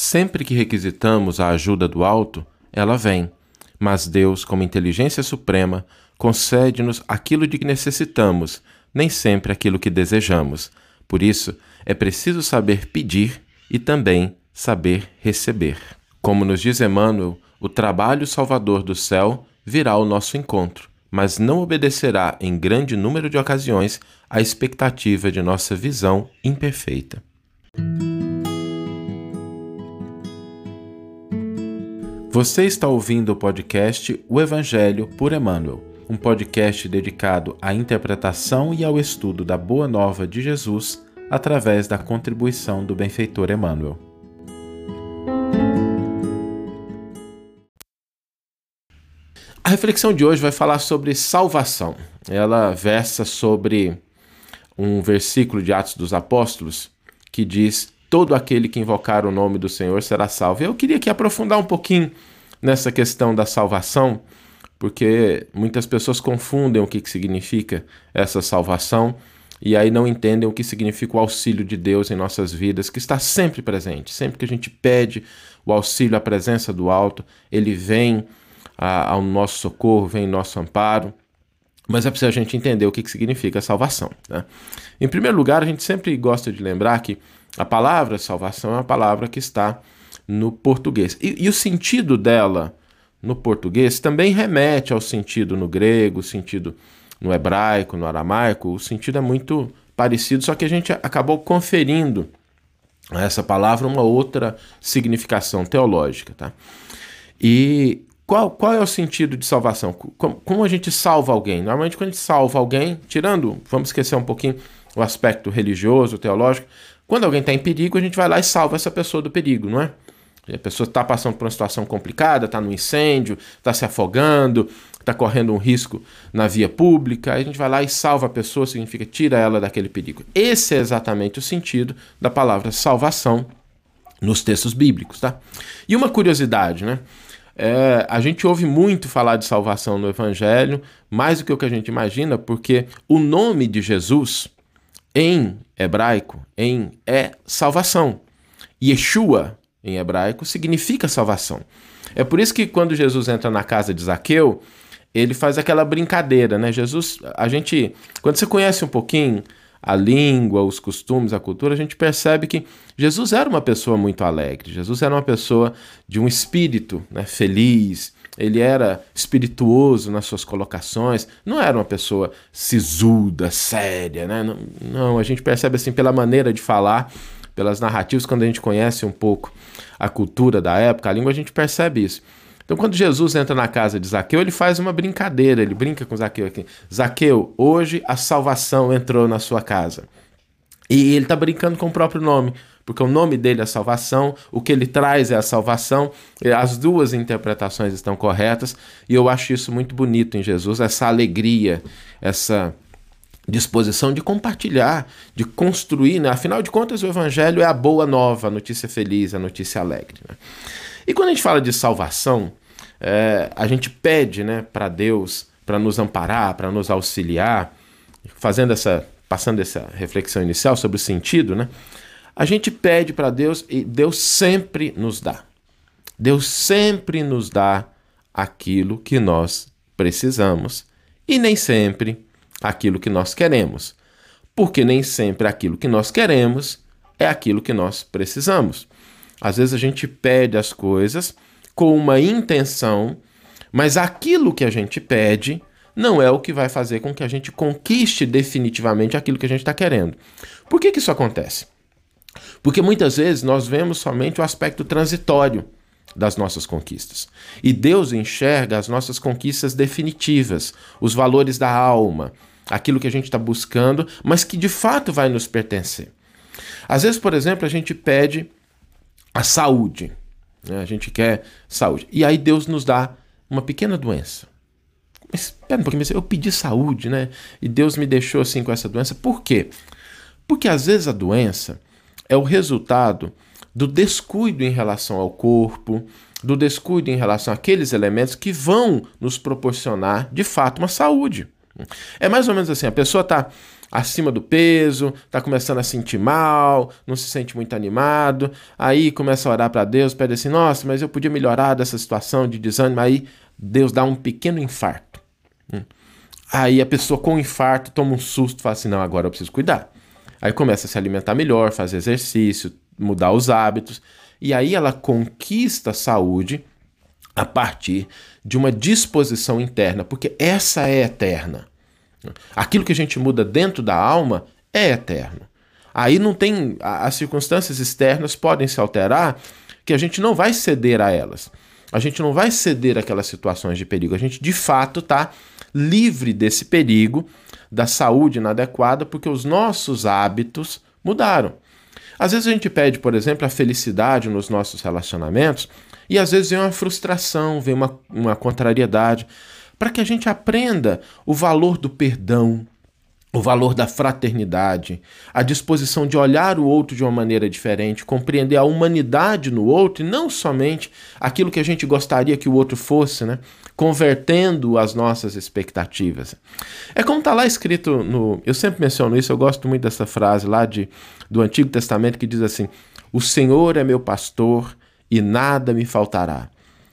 Sempre que requisitamos a ajuda do alto, ela vem, mas Deus, como inteligência suprema, concede-nos aquilo de que necessitamos, nem sempre aquilo que desejamos. Por isso, é preciso saber pedir e também saber receber. Como nos diz Emmanuel, o trabalho salvador do céu virá ao nosso encontro, mas não obedecerá em grande número de ocasiões à expectativa de nossa visão imperfeita. Você está ouvindo o podcast O Evangelho por Emmanuel, um podcast dedicado à interpretação e ao estudo da Boa Nova de Jesus através da contribuição do benfeitor Emmanuel. A reflexão de hoje vai falar sobre salvação. Ela versa sobre um versículo de Atos dos Apóstolos que diz: Todo aquele que invocar o nome do Senhor será salvo. Eu queria aqui aprofundar um pouquinho nessa questão da salvação, porque muitas pessoas confundem o que, que significa essa salvação e aí não entendem o que significa o auxílio de Deus em nossas vidas, que está sempre presente. Sempre que a gente pede o auxílio, a presença do alto, ele vem a, ao nosso socorro, vem em nosso amparo. Mas é preciso a gente entender o que, que significa salvação. Né? Em primeiro lugar, a gente sempre gosta de lembrar que a palavra salvação é uma palavra que está no português. E, e o sentido dela no português também remete ao sentido no grego, sentido no hebraico, no aramaico. O sentido é muito parecido, só que a gente acabou conferindo a essa palavra uma outra significação teológica. Tá? E qual, qual é o sentido de salvação? Como, como, a gente salva alguém? Normalmente, quando a gente salva alguém, tirando, vamos esquecer um pouquinho o aspecto religioso, teológico, quando alguém está em perigo, a gente vai lá e salva essa pessoa do perigo, não é? A pessoa está passando por uma situação complicada, está no incêndio, está se afogando, está correndo um risco na via pública, aí a gente vai lá e salva a pessoa, significa tira ela daquele perigo. Esse é exatamente o sentido da palavra salvação nos textos bíblicos, tá? E uma curiosidade, né? É, a gente ouve muito falar de salvação no Evangelho, mais do que o que a gente imagina, porque o nome de Jesus em hebraico em é salvação. Yeshua em hebraico significa salvação. É por isso que quando Jesus entra na casa de Zaqueu, ele faz aquela brincadeira, né? Jesus, a gente, quando você conhece um pouquinho a língua, os costumes, a cultura, a gente percebe que Jesus era uma pessoa muito alegre, Jesus era uma pessoa de um espírito né, feliz, ele era espirituoso nas suas colocações, não era uma pessoa sisuda, séria, né? Não, não, a gente percebe assim pela maneira de falar, pelas narrativas, quando a gente conhece um pouco a cultura da época, a língua, a gente percebe isso. Então, quando Jesus entra na casa de Zaqueu, ele faz uma brincadeira, ele brinca com Zaqueu aqui. Zaqueu, hoje a salvação entrou na sua casa. E ele está brincando com o próprio nome, porque o nome dele é salvação, o que ele traz é a salvação. As duas interpretações estão corretas, e eu acho isso muito bonito em Jesus, essa alegria, essa disposição de compartilhar, de construir, né? Afinal de contas, o evangelho é a boa nova, a notícia feliz, a notícia alegre. Né? E quando a gente fala de salvação, é, a gente pede né, para Deus para nos amparar, para nos auxiliar, fazendo essa, passando essa reflexão inicial sobre o sentido, né? A gente pede para Deus e Deus sempre nos dá. Deus sempre nos dá aquilo que nós precisamos e nem sempre aquilo que nós queremos, porque nem sempre aquilo que nós queremos é aquilo que nós precisamos. Às vezes a gente pede as coisas com uma intenção, mas aquilo que a gente pede não é o que vai fazer com que a gente conquiste definitivamente aquilo que a gente está querendo. Por que, que isso acontece? Porque muitas vezes nós vemos somente o aspecto transitório das nossas conquistas. E Deus enxerga as nossas conquistas definitivas, os valores da alma, aquilo que a gente está buscando, mas que de fato vai nos pertencer. Às vezes, por exemplo, a gente pede a saúde. Né? A gente quer saúde. E aí Deus nos dá uma pequena doença. Mas espera um pouquinho, eu pedi saúde, né? E Deus me deixou assim com essa doença. Por quê? Porque às vezes a doença é o resultado do descuido em relação ao corpo, do descuido em relação àqueles elementos que vão nos proporcionar, de fato, uma saúde. É mais ou menos assim: a pessoa está acima do peso, está começando a sentir mal, não se sente muito animado, aí começa a orar para Deus, pede assim: nossa, mas eu podia melhorar dessa situação de desânimo. Aí Deus dá um pequeno infarto. Hum. Aí a pessoa com infarto toma um susto, fala assim: não, agora eu preciso cuidar. Aí começa a se alimentar melhor, fazer exercício, mudar os hábitos, e aí ela conquista a saúde a partir de uma disposição interna, porque essa é eterna. Aquilo que a gente muda dentro da alma é eterno. Aí não tem. As circunstâncias externas podem se alterar, que a gente não vai ceder a elas. A gente não vai ceder aquelas situações de perigo. A gente de fato está livre desse perigo, da saúde inadequada, porque os nossos hábitos mudaram. Às vezes a gente pede, por exemplo, a felicidade nos nossos relacionamentos, e às vezes vem uma frustração, vem uma, uma contrariedade para que a gente aprenda o valor do perdão, o valor da fraternidade, a disposição de olhar o outro de uma maneira diferente, compreender a humanidade no outro e não somente aquilo que a gente gostaria que o outro fosse, né? Convertendo as nossas expectativas. É como está lá escrito no. Eu sempre menciono isso, eu gosto muito dessa frase lá de, do Antigo Testamento que diz assim: O Senhor é meu pastor e nada me faltará.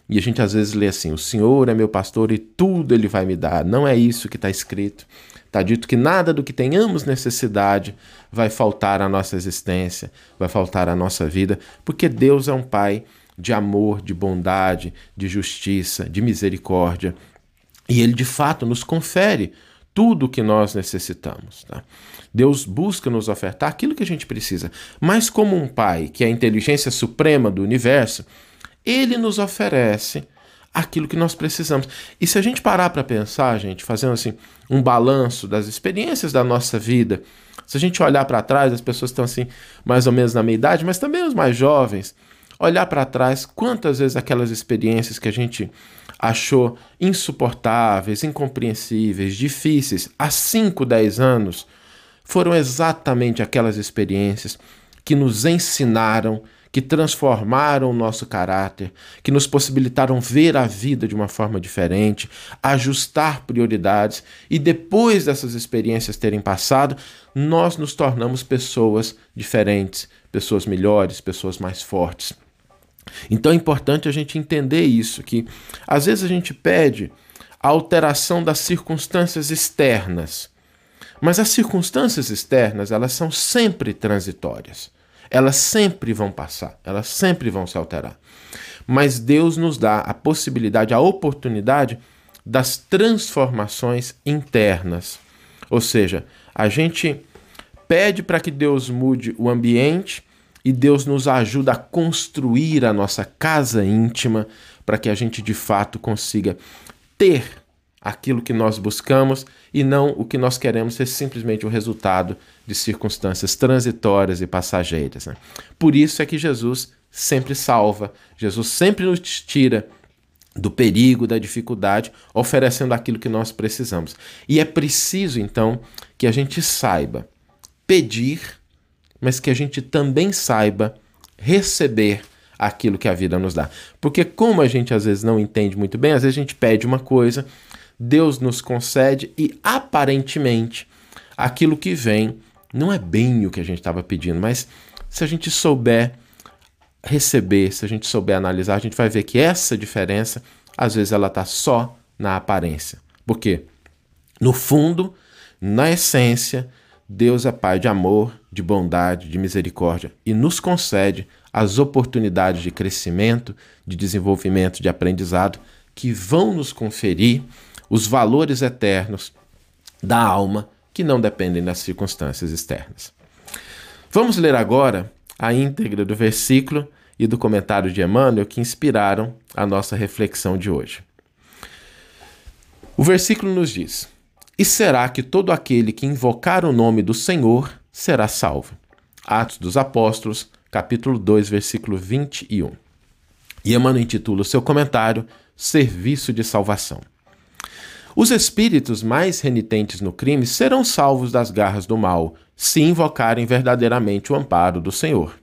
E a gente às vezes lê assim: O Senhor é meu pastor e tudo ele vai me dar. Não é isso que está escrito. Está dito que nada do que tenhamos necessidade vai faltar à nossa existência, vai faltar à nossa vida, porque Deus é um Pai de amor, de bondade, de justiça, de misericórdia. E Ele de fato nos confere tudo o que nós necessitamos. Tá? Deus busca nos ofertar aquilo que a gente precisa. Mas, como um Pai, que é a inteligência suprema do universo, ele nos oferece aquilo que nós precisamos. E se a gente parar para pensar, gente, fazendo assim um balanço das experiências da nossa vida, se a gente olhar para trás, as pessoas estão assim mais ou menos na meia idade, mas também os mais jovens, olhar para trás, quantas vezes aquelas experiências que a gente achou insuportáveis, incompreensíveis, difíceis há 5, 10 anos, foram exatamente aquelas experiências que nos ensinaram que transformaram o nosso caráter, que nos possibilitaram ver a vida de uma forma diferente, ajustar prioridades e depois dessas experiências terem passado, nós nos tornamos pessoas diferentes, pessoas melhores, pessoas mais fortes. Então é importante a gente entender isso, que às vezes a gente pede a alteração das circunstâncias externas, mas as circunstâncias externas, elas são sempre transitórias elas sempre vão passar, elas sempre vão se alterar. Mas Deus nos dá a possibilidade, a oportunidade das transformações internas. Ou seja, a gente pede para que Deus mude o ambiente e Deus nos ajuda a construir a nossa casa íntima para que a gente de fato consiga ter aquilo que nós buscamos e não o que nós queremos ser simplesmente o resultado de circunstâncias transitórias e passageiras. Né? Por isso é que Jesus sempre salva, Jesus sempre nos tira do perigo, da dificuldade, oferecendo aquilo que nós precisamos. E é preciso, então, que a gente saiba pedir, mas que a gente também saiba receber aquilo que a vida nos dá. Porque, como a gente às vezes não entende muito bem, às vezes a gente pede uma coisa, Deus nos concede e aparentemente aquilo que vem não é bem o que a gente estava pedindo, mas se a gente souber receber, se a gente souber analisar, a gente vai ver que essa diferença, às vezes, ela está só na aparência. Por quê? No fundo, na essência, Deus é Pai de amor, de bondade, de misericórdia e nos concede as oportunidades de crescimento, de desenvolvimento, de aprendizado que vão nos conferir os valores eternos da alma que não dependem das circunstâncias externas. Vamos ler agora a íntegra do versículo e do comentário de Emmanuel que inspiraram a nossa reflexão de hoje. O versículo nos diz: E será que todo aquele que invocar o nome do Senhor será salvo? Atos dos Apóstolos, capítulo 2, versículo 21. E Emmanuel intitula o seu comentário Serviço de Salvação. Os espíritos mais renitentes no crime serão salvos das garras do mal, se invocarem verdadeiramente o amparo do Senhor.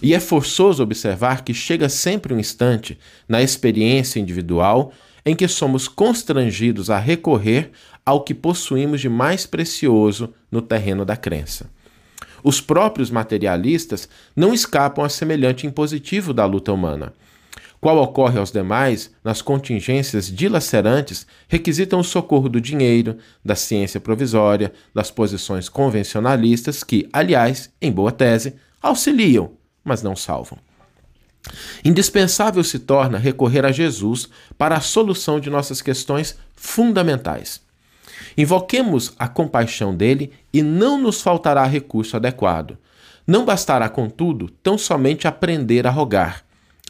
E é forçoso observar que chega sempre um instante, na experiência individual, em que somos constrangidos a recorrer ao que possuímos de mais precioso no terreno da crença. Os próprios materialistas não escapam a semelhante impositivo da luta humana. Qual ocorre aos demais, nas contingências dilacerantes, requisitam o socorro do dinheiro, da ciência provisória, das posições convencionalistas que, aliás, em boa tese, auxiliam, mas não salvam. Indispensável se torna recorrer a Jesus para a solução de nossas questões fundamentais. Invoquemos a compaixão dele e não nos faltará recurso adequado. Não bastará, contudo, tão somente aprender a rogar.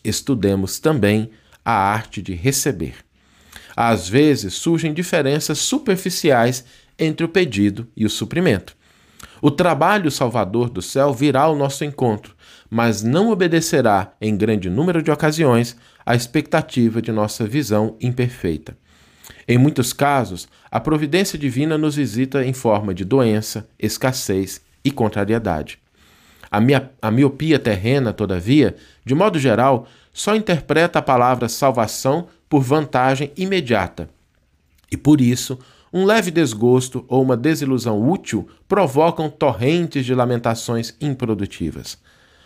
Estudemos também a arte de receber. Às vezes surgem diferenças superficiais entre o pedido e o suprimento. O trabalho salvador do céu virá ao nosso encontro, mas não obedecerá, em grande número de ocasiões, à expectativa de nossa visão imperfeita. Em muitos casos, a providência divina nos visita em forma de doença, escassez e contrariedade. A, mia, a miopia terrena, todavia, de modo geral, só interpreta a palavra salvação por vantagem imediata. E por isso, um leve desgosto ou uma desilusão útil provocam torrentes de lamentações improdutivas.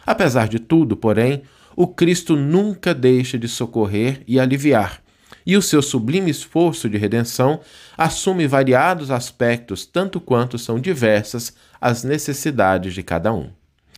Apesar de tudo, porém, o Cristo nunca deixa de socorrer e aliviar, e o seu sublime esforço de redenção assume variados aspectos, tanto quanto são diversas as necessidades de cada um.